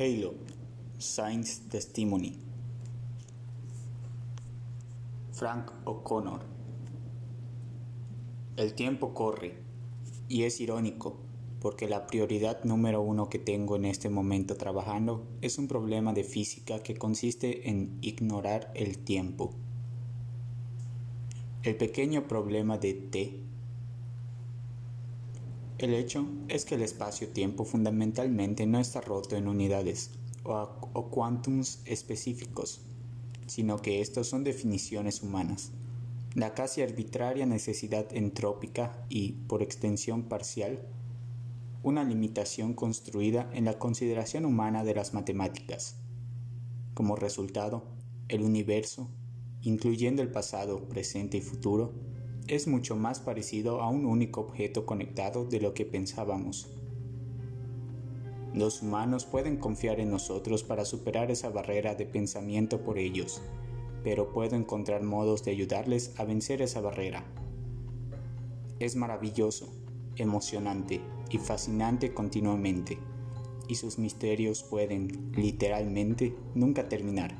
Halo Science Testimony Frank O'Connor El tiempo corre y es irónico porque la prioridad número uno que tengo en este momento trabajando es un problema de física que consiste en ignorar el tiempo. El pequeño problema de T el hecho es que el espacio-tiempo fundamentalmente no está roto en unidades o, quantums específicos, sino que estos son definiciones humanas. La casi arbitraria necesidad entrópica y, por extensión parcial, una limitación construida en la consideración humana de las matemáticas. Como resultado, el universo, incluyendo el pasado, presente y futuro, es mucho más parecido a un único objeto conectado de lo que pensábamos. Los humanos pueden confiar en nosotros para superar esa barrera de pensamiento por ellos, pero puedo encontrar modos de ayudarles a vencer esa barrera. Es maravilloso, emocionante y fascinante continuamente, y sus misterios pueden, literalmente, nunca terminar.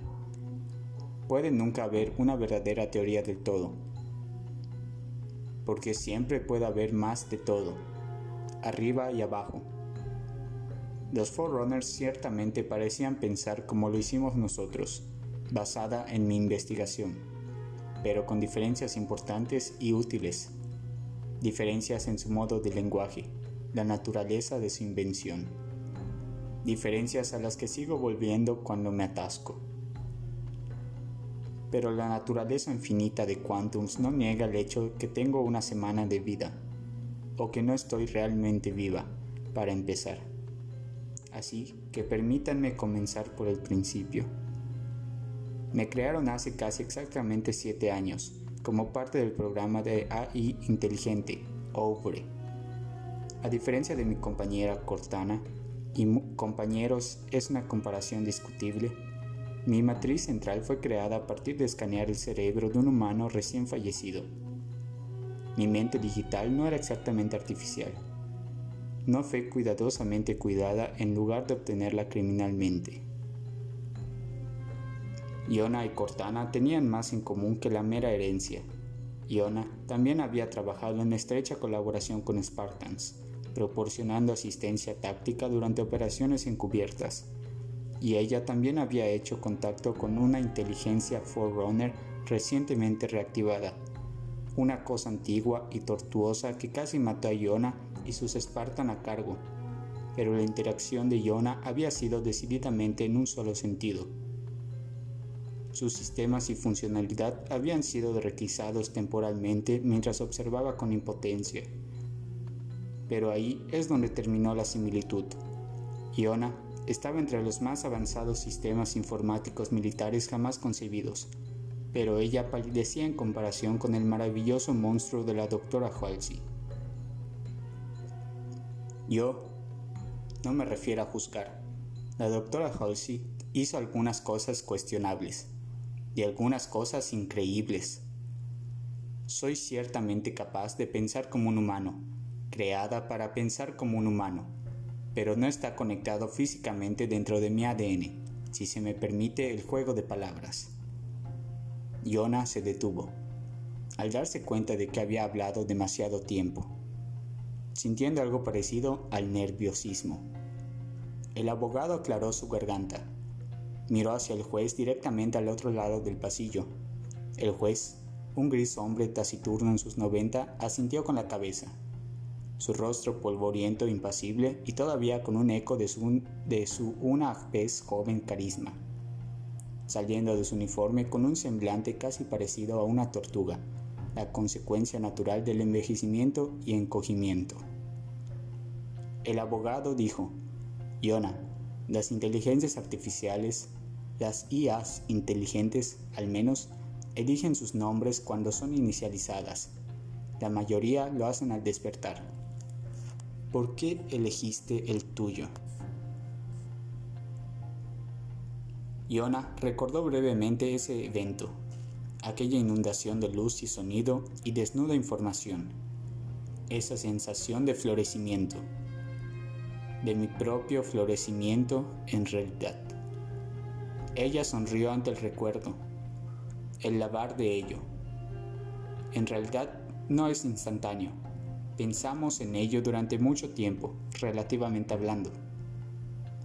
Puede nunca haber una verdadera teoría del todo, porque siempre puede haber más de todo, arriba y abajo. Los Forerunners ciertamente parecían pensar como lo hicimos nosotros, basada en mi investigación, pero con diferencias importantes y útiles, diferencias en su modo de lenguaje, la naturaleza de su invención, diferencias a las que sigo volviendo cuando me atasco pero la naturaleza infinita de Quantums no niega el hecho que tengo una semana de vida, o que no estoy realmente viva, para empezar. Así que permítanme comenzar por el principio. Me crearon hace casi exactamente siete años, como parte del programa de AI inteligente, OVRE. A diferencia de mi compañera Cortana y compañeros, es una comparación discutible mi matriz central fue creada a partir de escanear el cerebro de un humano recién fallecido. Mi mente digital no era exactamente artificial. No fue cuidadosamente cuidada en lugar de obtenerla criminalmente. Iona y Cortana tenían más en común que la mera herencia. Iona también había trabajado en estrecha colaboración con Spartans, proporcionando asistencia táctica durante operaciones encubiertas y ella también había hecho contacto con una inteligencia Forerunner recientemente reactivada, una cosa antigua y tortuosa que casi mató a Iona y sus Spartan a cargo, pero la interacción de Iona había sido decididamente en un solo sentido. Sus sistemas y funcionalidad habían sido requisados temporalmente mientras observaba con impotencia. Pero ahí es donde terminó la similitud. Iona estaba entre los más avanzados sistemas informáticos militares jamás concebidos, pero ella palidecía en comparación con el maravilloso monstruo de la doctora Halsey. Yo no me refiero a juzgar. La doctora Halsey hizo algunas cosas cuestionables y algunas cosas increíbles. Soy ciertamente capaz de pensar como un humano, creada para pensar como un humano pero no está conectado físicamente dentro de mi ADN, si se me permite el juego de palabras. Yona se detuvo, al darse cuenta de que había hablado demasiado tiempo, sintiendo algo parecido al nerviosismo. El abogado aclaró su garganta, miró hacia el juez directamente al otro lado del pasillo. El juez, un gris hombre taciturno en sus noventa, asintió con la cabeza su rostro polvoriento impasible y todavía con un eco de su, de su una vez joven carisma, saliendo de su uniforme con un semblante casi parecido a una tortuga, la consecuencia natural del envejecimiento y encogimiento. El abogado dijo, Iona, las inteligencias artificiales, las IAs inteligentes, al menos, eligen sus nombres cuando son inicializadas. La mayoría lo hacen al despertar. ¿Por qué elegiste el tuyo? Iona recordó brevemente ese evento, aquella inundación de luz y sonido y desnuda información, esa sensación de florecimiento. de mi propio florecimiento en realidad. Ella sonrió ante el recuerdo, el lavar de ello. En realidad no es instantáneo. Pensamos en ello durante mucho tiempo, relativamente hablando.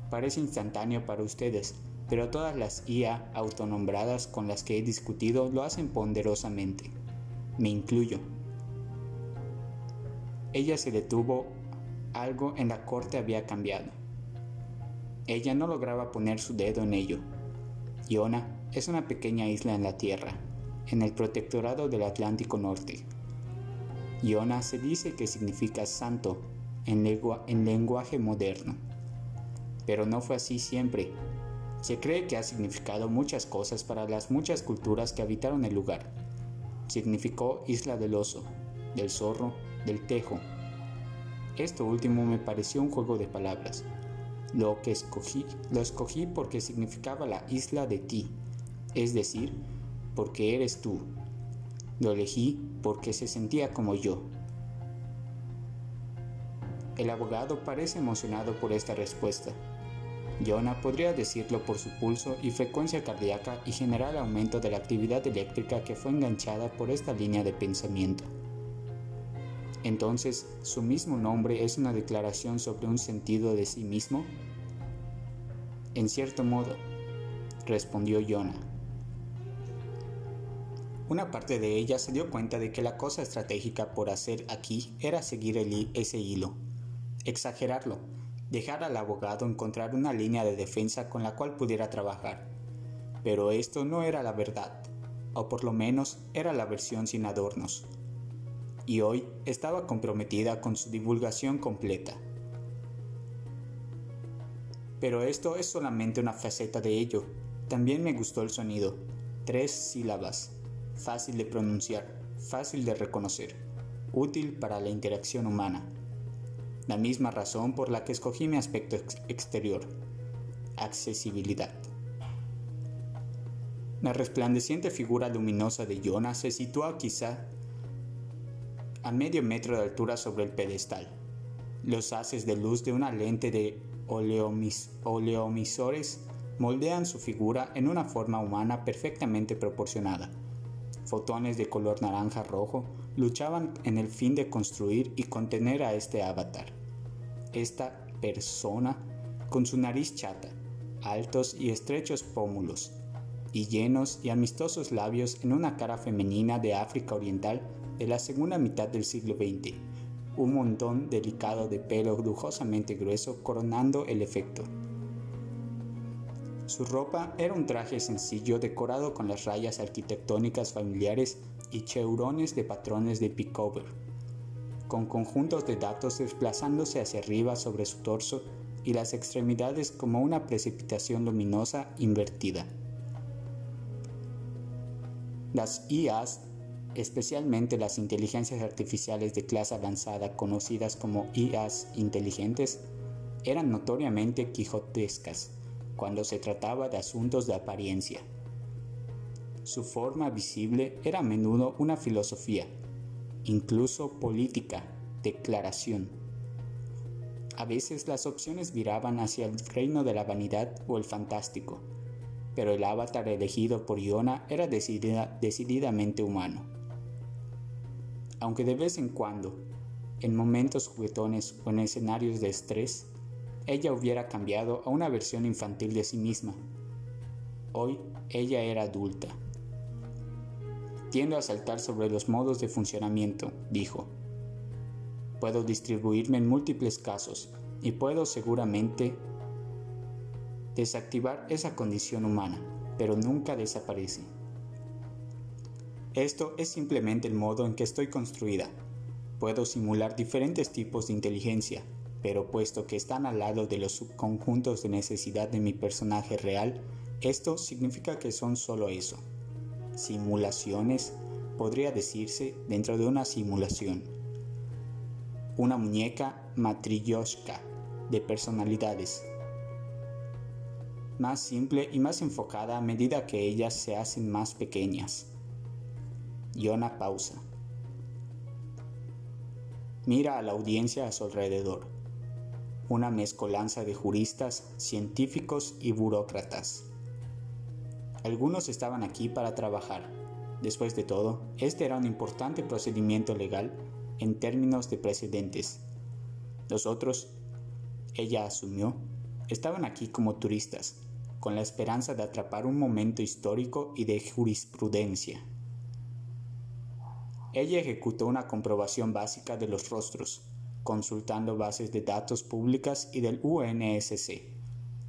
Parece instantáneo para ustedes, pero todas las IA autonombradas con las que he discutido lo hacen ponderosamente. Me incluyo. Ella se detuvo, algo en la corte había cambiado. Ella no lograba poner su dedo en ello. Iona es una pequeña isla en la Tierra, en el protectorado del Atlántico Norte. Iona se dice que significa santo en, en lenguaje moderno, pero no fue así siempre se cree que ha significado muchas cosas para las muchas culturas que habitaron el lugar. Significó isla del oso, del zorro, del tejo. Esto último me pareció un juego de palabras. Lo que escogí, lo escogí porque significaba la isla de ti, es decir, porque eres tú. Lo elegí porque se sentía como yo. El abogado parece emocionado por esta respuesta. Jonah podría decirlo por su pulso y frecuencia cardíaca y general aumento de la actividad eléctrica que fue enganchada por esta línea de pensamiento. Entonces, ¿su mismo nombre es una declaración sobre un sentido de sí mismo? En cierto modo, respondió Jonah. Una parte de ella se dio cuenta de que la cosa estratégica por hacer aquí era seguir ese hilo, exagerarlo, dejar al abogado encontrar una línea de defensa con la cual pudiera trabajar. Pero esto no era la verdad, o por lo menos era la versión sin adornos. Y hoy estaba comprometida con su divulgación completa. Pero esto es solamente una faceta de ello. También me gustó el sonido. Tres sílabas. Fácil de pronunciar, fácil de reconocer, útil para la interacción humana la misma razón por la que escogí mi aspecto exterior, accesibilidad. La resplandeciente figura luminosa de Jonah se sitúa quizá a medio metro de altura sobre el pedestal. Los haces de luz de una lente de oleomisores moldean su figura en una forma humana perfectamente proporcionada. Fotones de color naranja rojo luchaban en el fin de construir y contener a este avatar. Esta persona con su nariz chata, altos y estrechos pómulos, y llenos y amistosos labios en una cara femenina de África Oriental de la segunda mitad del siglo XX, un montón delicado de pelo lujosamente grueso coronando el efecto. Su ropa era un traje sencillo decorado con las rayas arquitectónicas familiares y cheurones de patrones de pickover, con conjuntos de datos desplazándose hacia arriba sobre su torso y las extremidades como una precipitación luminosa invertida. Las IAs, especialmente las inteligencias artificiales de clase avanzada conocidas como IAs inteligentes, eran notoriamente quijotescas cuando se trataba de asuntos de apariencia. Su forma visible era a menudo una filosofía, incluso política, declaración. A veces las opciones viraban hacia el reino de la vanidad o el fantástico, pero el avatar elegido por Iona era decididamente humano. Aunque de vez en cuando, en momentos juguetones o en escenarios de estrés, ella hubiera cambiado a una versión infantil de sí misma. Hoy ella era adulta Tiendo a saltar sobre los modos de funcionamiento, dijo. Puedo distribuirme en múltiples casos y puedo seguramente desactivar esa condición humana, pero nunca desaparece. Esto es simplemente el modo en que estoy construida. Puedo simular diferentes tipos de inteligencia, pero puesto que están al lado de los subconjuntos de necesidad de mi personaje real, esto significa que son solo eso simulaciones, podría decirse dentro de una simulación. Una muñeca matryoshka de personalidades. Más simple y más enfocada a medida que ellas se hacen más pequeñas. Yona pausa. Mira a la audiencia a su alrededor. Una mezcolanza de juristas, científicos y burócratas. Algunos estaban aquí para trabajar. Después de todo, este era un importante procedimiento legal en términos de precedentes. Los otros, ella asumió, estaban aquí como turistas, con la esperanza de atrapar un momento histórico y de jurisprudencia. Ella ejecutó una comprobación básica de los rostros, consultando bases de datos públicas y del UNSC,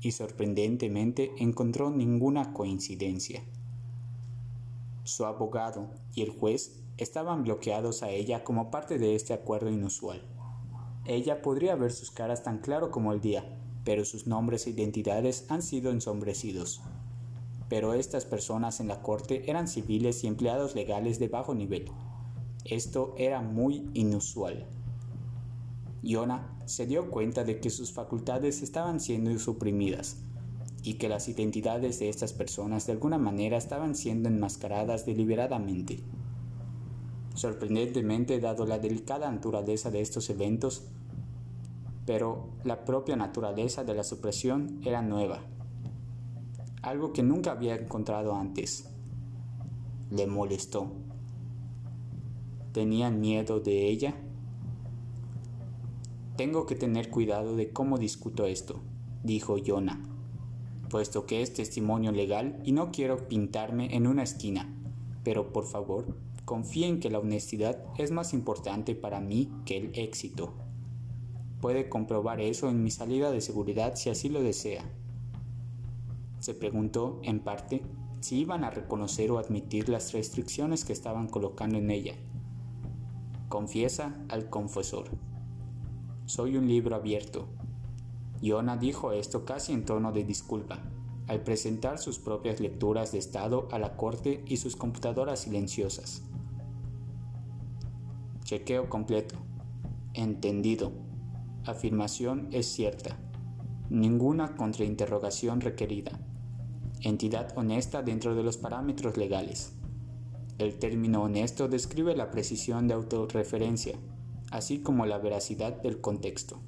y sorprendentemente encontró ninguna coincidencia. Su abogado y el juez estaban bloqueados a ella como parte de este acuerdo inusual. Ella podría ver sus caras tan claro como el día, pero sus nombres e identidades han sido ensombrecidos. Pero estas personas en la corte eran civiles y empleados legales de bajo nivel. Esto era muy inusual. Yona se dio cuenta de que sus facultades estaban siendo suprimidas y que las identidades de estas personas de alguna manera estaban siendo enmascaradas deliberadamente. Sorprendentemente, dado la delicada naturaleza de estos eventos, pero la propia naturaleza de la supresión era nueva, algo que nunca había encontrado antes. Le molestó. ¿Tenían miedo de ella? Tengo que tener cuidado de cómo discuto esto, dijo Jonah, puesto que es testimonio legal y no quiero pintarme en una esquina, pero por favor, confíen que la honestidad es más importante para mí que el éxito. Puede comprobar eso en mi salida de seguridad si así lo desea. Se preguntó, en parte, si iban a reconocer o admitir las restricciones que estaban colocando en ella. Confiesa al confesor. Soy un libro abierto. Yona dijo esto casi en tono de disculpa, al presentar sus propias lecturas de Estado a la corte y sus computadoras silenciosas. Chequeo completo. Entendido. Afirmación es cierta. Ninguna contrainterrogación requerida. Entidad honesta dentro de los parámetros legales. El término honesto describe la precisión de autorreferencia, así como la veracidad del contexto.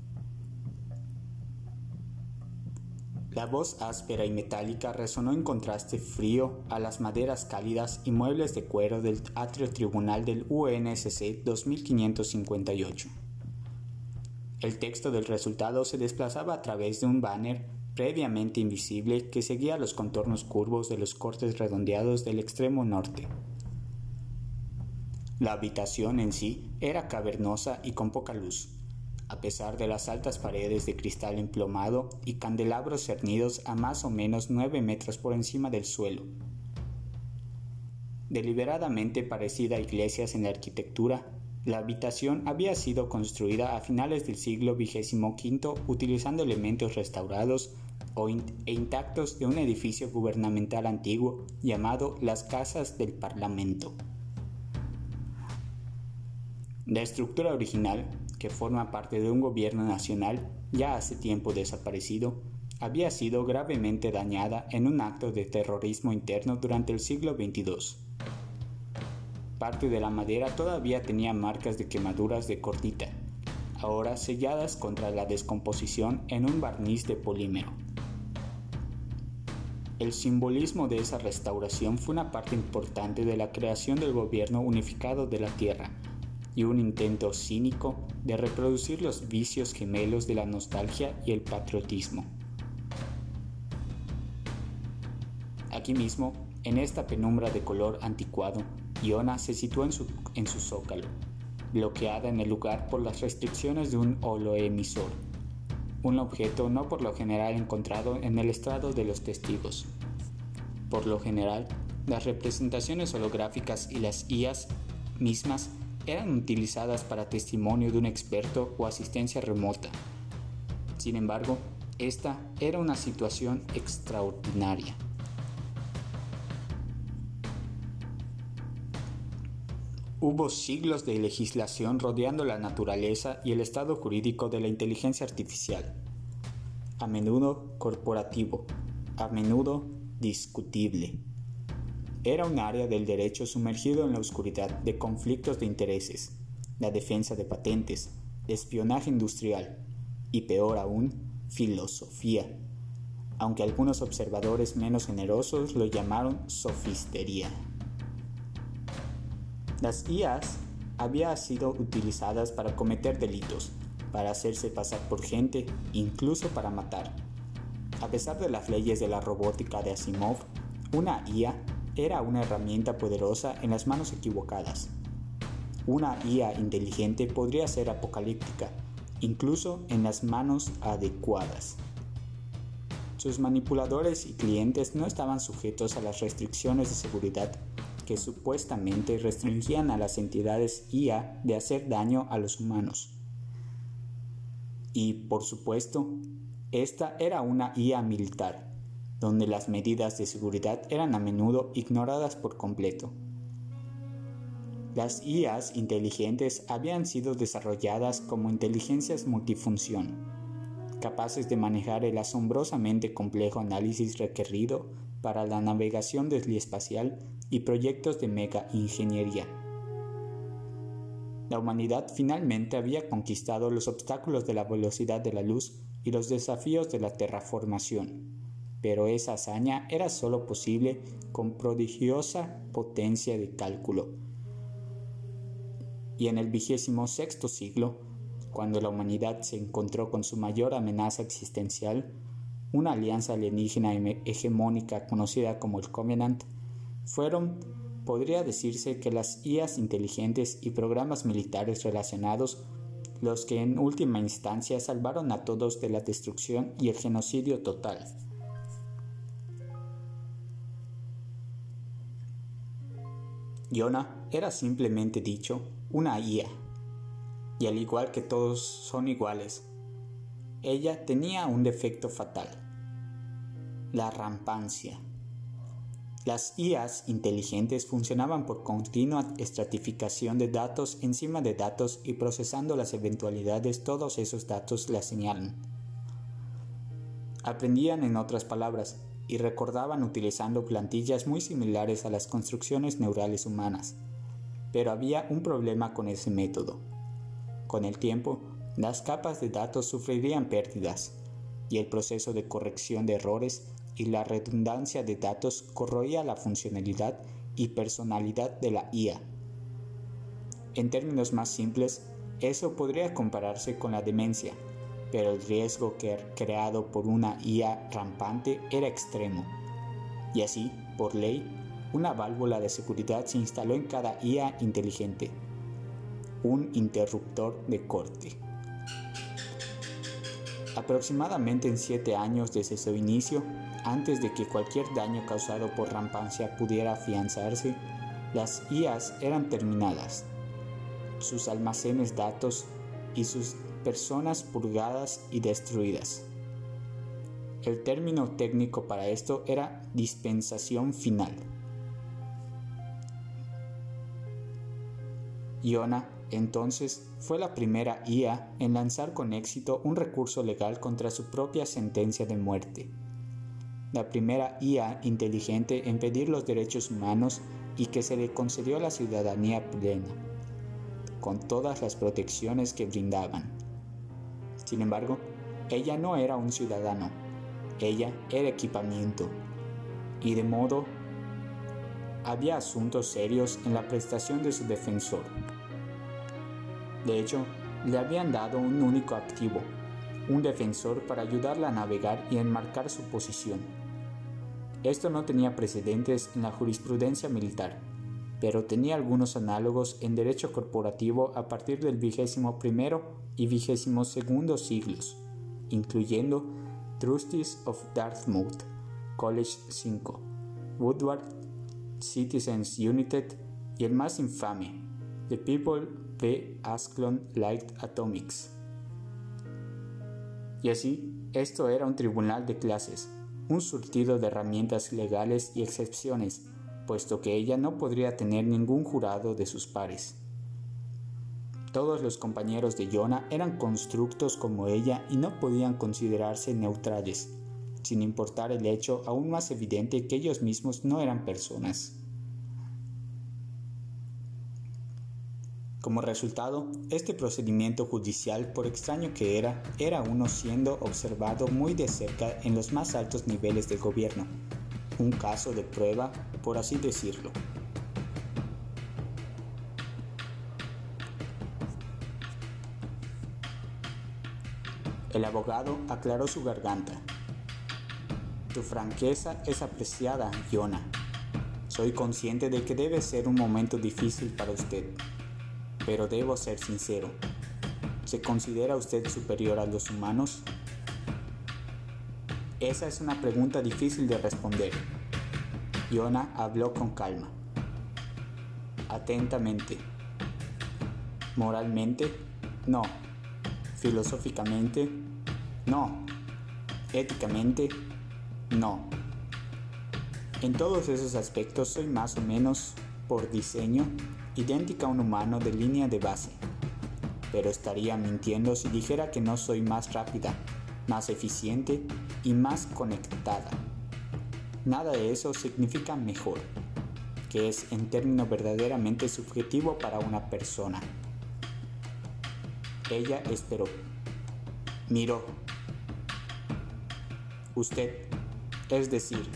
La voz áspera y metálica resonó en contraste frío a las maderas cálidas y muebles de cuero del atrio tribunal del UNSC 2558. El texto del resultado se desplazaba a través de un banner previamente invisible que seguía los contornos curvos de los cortes redondeados del extremo norte. La habitación en sí era cavernosa y con poca luz, a pesar de las altas paredes de cristal emplomado y candelabros cernidos a más o menos nueve metros por encima del suelo. Deliberadamente parecida a iglesias en la arquitectura, la habitación había sido construida a finales del siglo XXV utilizando elementos restaurados e intactos de un edificio gubernamental antiguo llamado las Casas del Parlamento. La estructura original, que forma parte de un gobierno nacional ya hace tiempo desaparecido, había sido gravemente dañada en un acto de terrorismo interno durante el siglo XXII. Parte de la madera todavía tenía marcas de quemaduras de cordita, ahora selladas contra la descomposición en un barniz de polímero. El simbolismo de esa restauración fue una parte importante de la creación del gobierno unificado de la Tierra, y un intento cínico de reproducir los vicios gemelos de la nostalgia y el patriotismo. Aquí mismo, en esta penumbra de color anticuado, Iona se situó en su, en su zócalo, bloqueada en el lugar por las restricciones de un holoemisor, un objeto no por lo general encontrado en el estrado de los testigos. Por lo general, las representaciones holográficas y las IAS mismas eran utilizadas para testimonio de un experto o asistencia remota. Sin embargo, esta era una situación extraordinaria. Hubo siglos de legislación rodeando la naturaleza y el estado jurídico de la inteligencia artificial, a menudo corporativo, a menudo discutible. Era un área del derecho sumergido en la oscuridad de conflictos de intereses, la defensa de patentes, espionaje industrial, y peor aún, filosofía, aunque algunos observadores menos generosos lo llamaron sofistería. Las IAs habían sido utilizadas para cometer delitos, para hacerse pasar por gente, incluso para matar. A pesar de las leyes de la robótica de Asimov, una IA era una herramienta poderosa en las manos equivocadas. Una IA inteligente podría ser apocalíptica, incluso en las manos adecuadas. Sus manipuladores y clientes no estaban sujetos a las restricciones de seguridad que supuestamente restringían a las entidades IA de hacer daño a los humanos. Y, por supuesto, esta era una IA militar, donde las medidas de seguridad eran a menudo ignoradas por completo. Las IAs inteligentes habían sido desarrolladas como inteligencias multifunción, capaces de manejar el asombrosamente complejo análisis requerido para la navegación espacial y proyectos de mega ingeniería. La humanidad finalmente había conquistado los obstáculos de la velocidad de la luz y los desafíos de la terraformación, pero esa hazaña era sólo posible con prodigiosa potencia de cálculo. Y en el vigésimo sexto siglo, cuando la humanidad se encontró con su mayor amenaza existencial, una alianza alienígena hegemónica conocida como el Covenant, fueron podría decirse que las IAs inteligentes y programas militares relacionados los que en última instancia salvaron a todos de la destrucción y el genocidio total. Yona era simplemente dicho una IA, y al igual que todos son iguales, ella tenía un defecto fatal, la rampancia. Las IAs inteligentes funcionaban por continua estratificación de datos encima de datos y procesando las eventualidades todos esos datos las señalan. Aprendían en otras palabras y recordaban utilizando plantillas muy similares a las construcciones neurales humanas. Pero había un problema con ese método. Con el tiempo, las capas de datos sufrirían pérdidas y el proceso de corrección de errores y la redundancia de datos corroía la funcionalidad y personalidad de la IA. En términos más simples, eso podría compararse con la demencia, pero el riesgo creado por una IA rampante era extremo. Y así, por ley, una válvula de seguridad se instaló en cada IA inteligente, un interruptor de corte. Aproximadamente en siete años desde su inicio, antes de que cualquier daño causado por rampancia pudiera afianzarse, las IAs eran terminadas, sus almacenes datos y sus personas purgadas y destruidas. El término técnico para esto era dispensación final. Iona entonces fue la primera IA en lanzar con éxito un recurso legal contra su propia sentencia de muerte. La primera IA inteligente en pedir los derechos humanos y que se le concedió la ciudadanía plena, con todas las protecciones que brindaban. Sin embargo, ella no era un ciudadano, ella era equipamiento, y de modo había asuntos serios en la prestación de su defensor. De hecho, le habían dado un único activo, un defensor para ayudarla a navegar y enmarcar su posición. Esto no tenía precedentes en la jurisprudencia militar, pero tenía algunos análogos en derecho corporativo a partir del vigésimo primero y segundo siglos, incluyendo Trustees of Dartmouth, College 5, Woodward, Citizens United y el más infame, The People P. Asclon Light Atomics. Y así, esto era un tribunal de clases, un surtido de herramientas legales y excepciones, puesto que ella no podría tener ningún jurado de sus pares. Todos los compañeros de Jonah eran constructos como ella y no podían considerarse neutrales, sin importar el hecho aún más evidente que ellos mismos no eran personas. Como resultado, este procedimiento judicial, por extraño que era, era uno siendo observado muy de cerca en los más altos niveles del gobierno. Un caso de prueba, por así decirlo. El abogado aclaró su garganta. Tu franqueza es apreciada, Yona. Soy consciente de que debe ser un momento difícil para usted pero debo ser sincero. ¿Se considera usted superior a los humanos? Esa es una pregunta difícil de responder. Yona habló con calma. Atentamente. Moralmente, no. Filosóficamente, no. Éticamente, no. En todos esos aspectos soy más o menos, por diseño, idéntica a un humano de línea de base. Pero estaría mintiendo si dijera que no soy más rápida, más eficiente y más conectada. Nada de eso significa mejor, que es en término verdaderamente subjetivo para una persona. Ella esperó. Miró. Usted, es decir,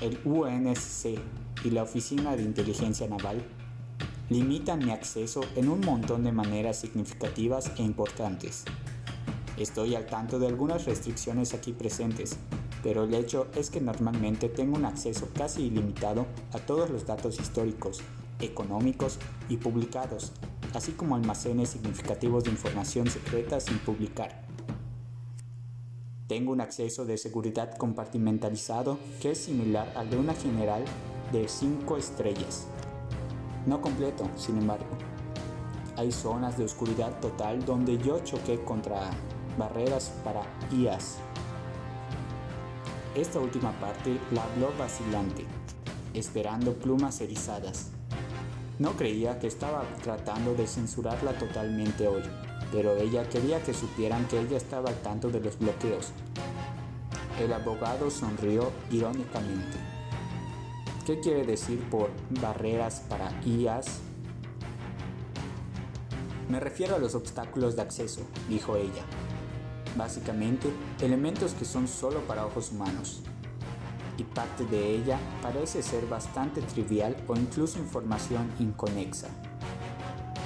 el UNSC y la Oficina de Inteligencia Naval limitan mi acceso en un montón de maneras significativas e importantes. Estoy al tanto de algunas restricciones aquí presentes, pero el hecho es que normalmente tengo un acceso casi ilimitado a todos los datos históricos, económicos y publicados, así como almacenes significativos de información secreta sin publicar. Tengo un acceso de seguridad compartimentalizado que es similar al de una general de 5 estrellas no completo, sin embargo. Hay zonas de oscuridad total donde yo choqué contra barreras para IAS. Esta última parte la habló vacilante, esperando plumas erizadas. No creía que estaba tratando de censurarla totalmente hoy, pero ella quería que supieran que ella estaba al tanto de los bloqueos. El abogado sonrió irónicamente. ¿Qué quiere decir por barreras para IAS? Me refiero a los obstáculos de acceso, dijo ella. Básicamente, elementos que son solo para ojos humanos. Parte de ella parece ser bastante trivial o incluso información inconexa.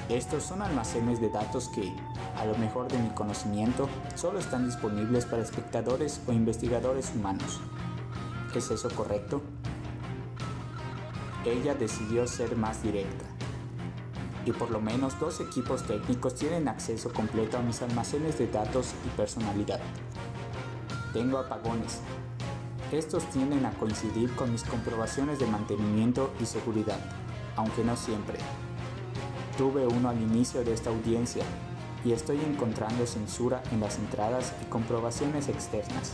Estos son almacenes de datos que, a lo mejor de mi conocimiento, solo están disponibles para espectadores o investigadores humanos. ¿Es eso correcto? ella decidió ser más directa. Y por lo menos dos equipos técnicos tienen acceso completo a mis almacenes de datos y personalidad. Tengo apagones. Estos tienden a coincidir con mis comprobaciones de mantenimiento y seguridad, aunque no siempre. Tuve uno al inicio de esta audiencia y estoy encontrando censura en las entradas y comprobaciones externas.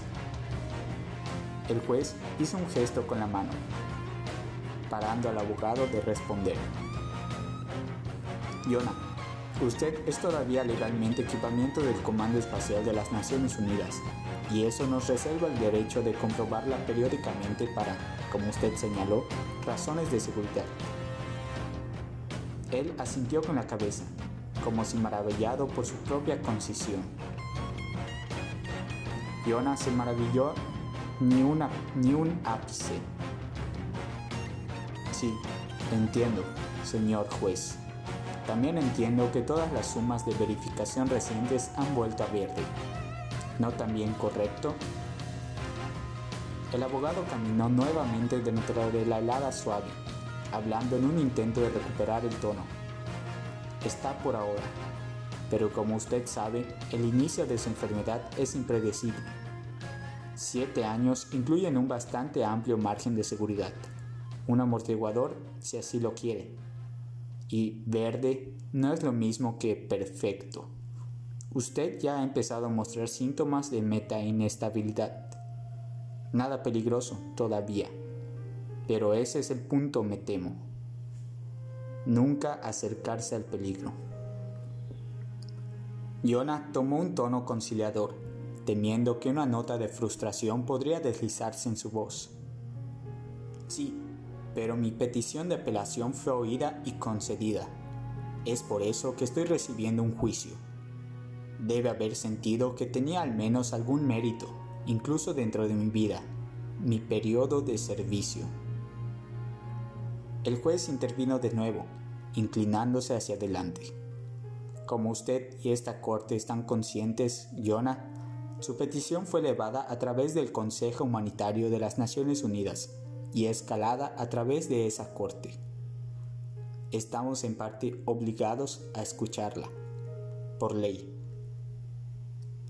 El juez hizo un gesto con la mano parando al abogado de responder. Yona, usted es todavía legalmente equipamiento del Comando Espacial de las Naciones Unidas, y eso nos reserva el derecho de comprobarla periódicamente para, como usted señaló, razones de seguridad. Él asintió con la cabeza, como si maravillado por su propia concisión. Yona se maravilló ni, una, ni un ápice. Sí, entiendo, señor juez. También entiendo que todas las sumas de verificación recientes han vuelto a verde. ¿No también correcto? El abogado caminó nuevamente dentro de la helada suave, hablando en un intento de recuperar el tono. Está por ahora, pero como usted sabe, el inicio de su enfermedad es impredecible. Siete años incluyen un bastante amplio margen de seguridad un amortiguador si así lo quiere. Y verde no es lo mismo que perfecto. Usted ya ha empezado a mostrar síntomas de meta-inestabilidad. Nada peligroso todavía. Pero ese es el punto, me temo. Nunca acercarse al peligro. Yona tomó un tono conciliador, temiendo que una nota de frustración podría deslizarse en su voz. Sí, pero mi petición de apelación fue oída y concedida. Es por eso que estoy recibiendo un juicio. Debe haber sentido que tenía al menos algún mérito, incluso dentro de mi vida, mi periodo de servicio. El juez intervino de nuevo, inclinándose hacia adelante. Como usted y esta corte están conscientes, Jonah, su petición fue elevada a través del Consejo Humanitario de las Naciones Unidas y escalada a través de esa corte. Estamos en parte obligados a escucharla, por ley.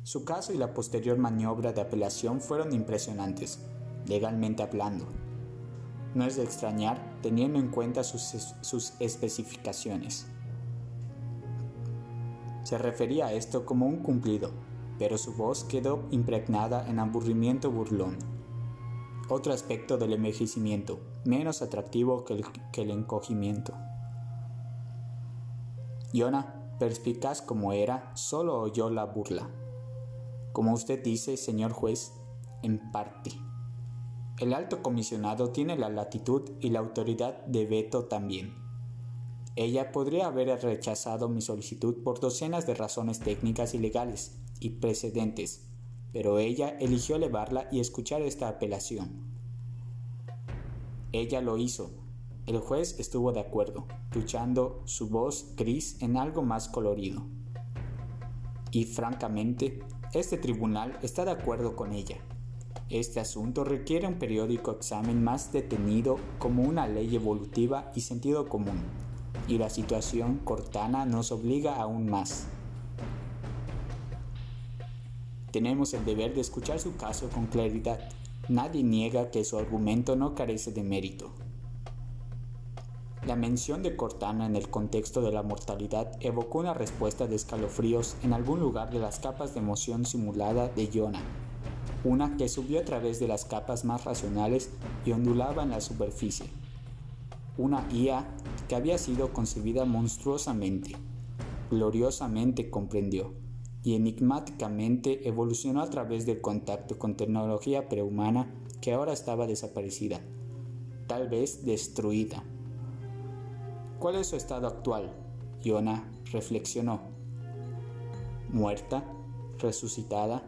Su caso y la posterior maniobra de apelación fueron impresionantes, legalmente hablando. No es de extrañar teniendo en cuenta sus, sus especificaciones. Se refería a esto como un cumplido, pero su voz quedó impregnada en aburrimiento burlón. Otro aspecto del envejecimiento, menos atractivo que el, que el encogimiento. Yona, perspicaz como era, solo oyó la burla. Como usted dice, señor juez, en parte. El alto comisionado tiene la latitud y la autoridad de veto también. Ella podría haber rechazado mi solicitud por docenas de razones técnicas y legales y precedentes, pero ella eligió elevarla y escuchar esta apelación. Ella lo hizo. El juez estuvo de acuerdo, luchando su voz gris en algo más colorido. Y francamente, este tribunal está de acuerdo con ella. Este asunto requiere un periódico examen más detenido como una ley evolutiva y sentido común, y la situación cortana nos obliga aún más. Tenemos el deber de escuchar su caso con claridad. Nadie niega que su argumento no carece de mérito. La mención de Cortana en el contexto de la mortalidad evocó una respuesta de escalofríos en algún lugar de las capas de emoción simulada de Jonah una que subió a través de las capas más racionales y ondulaba en la superficie. Una IA que había sido concebida monstruosamente, gloriosamente comprendió y enigmáticamente evolucionó a través del contacto con tecnología prehumana que ahora estaba desaparecida, tal vez destruida. ¿Cuál es su estado actual? Yona reflexionó. ¿Muerta? ¿Resucitada?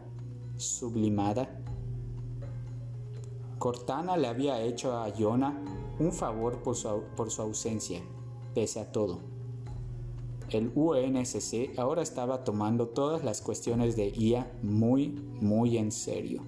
sublimada. Cortana le había hecho a Iona un favor por su, por su ausencia, pese a todo. El UNSC ahora estaba tomando todas las cuestiones de IA muy, muy en serio.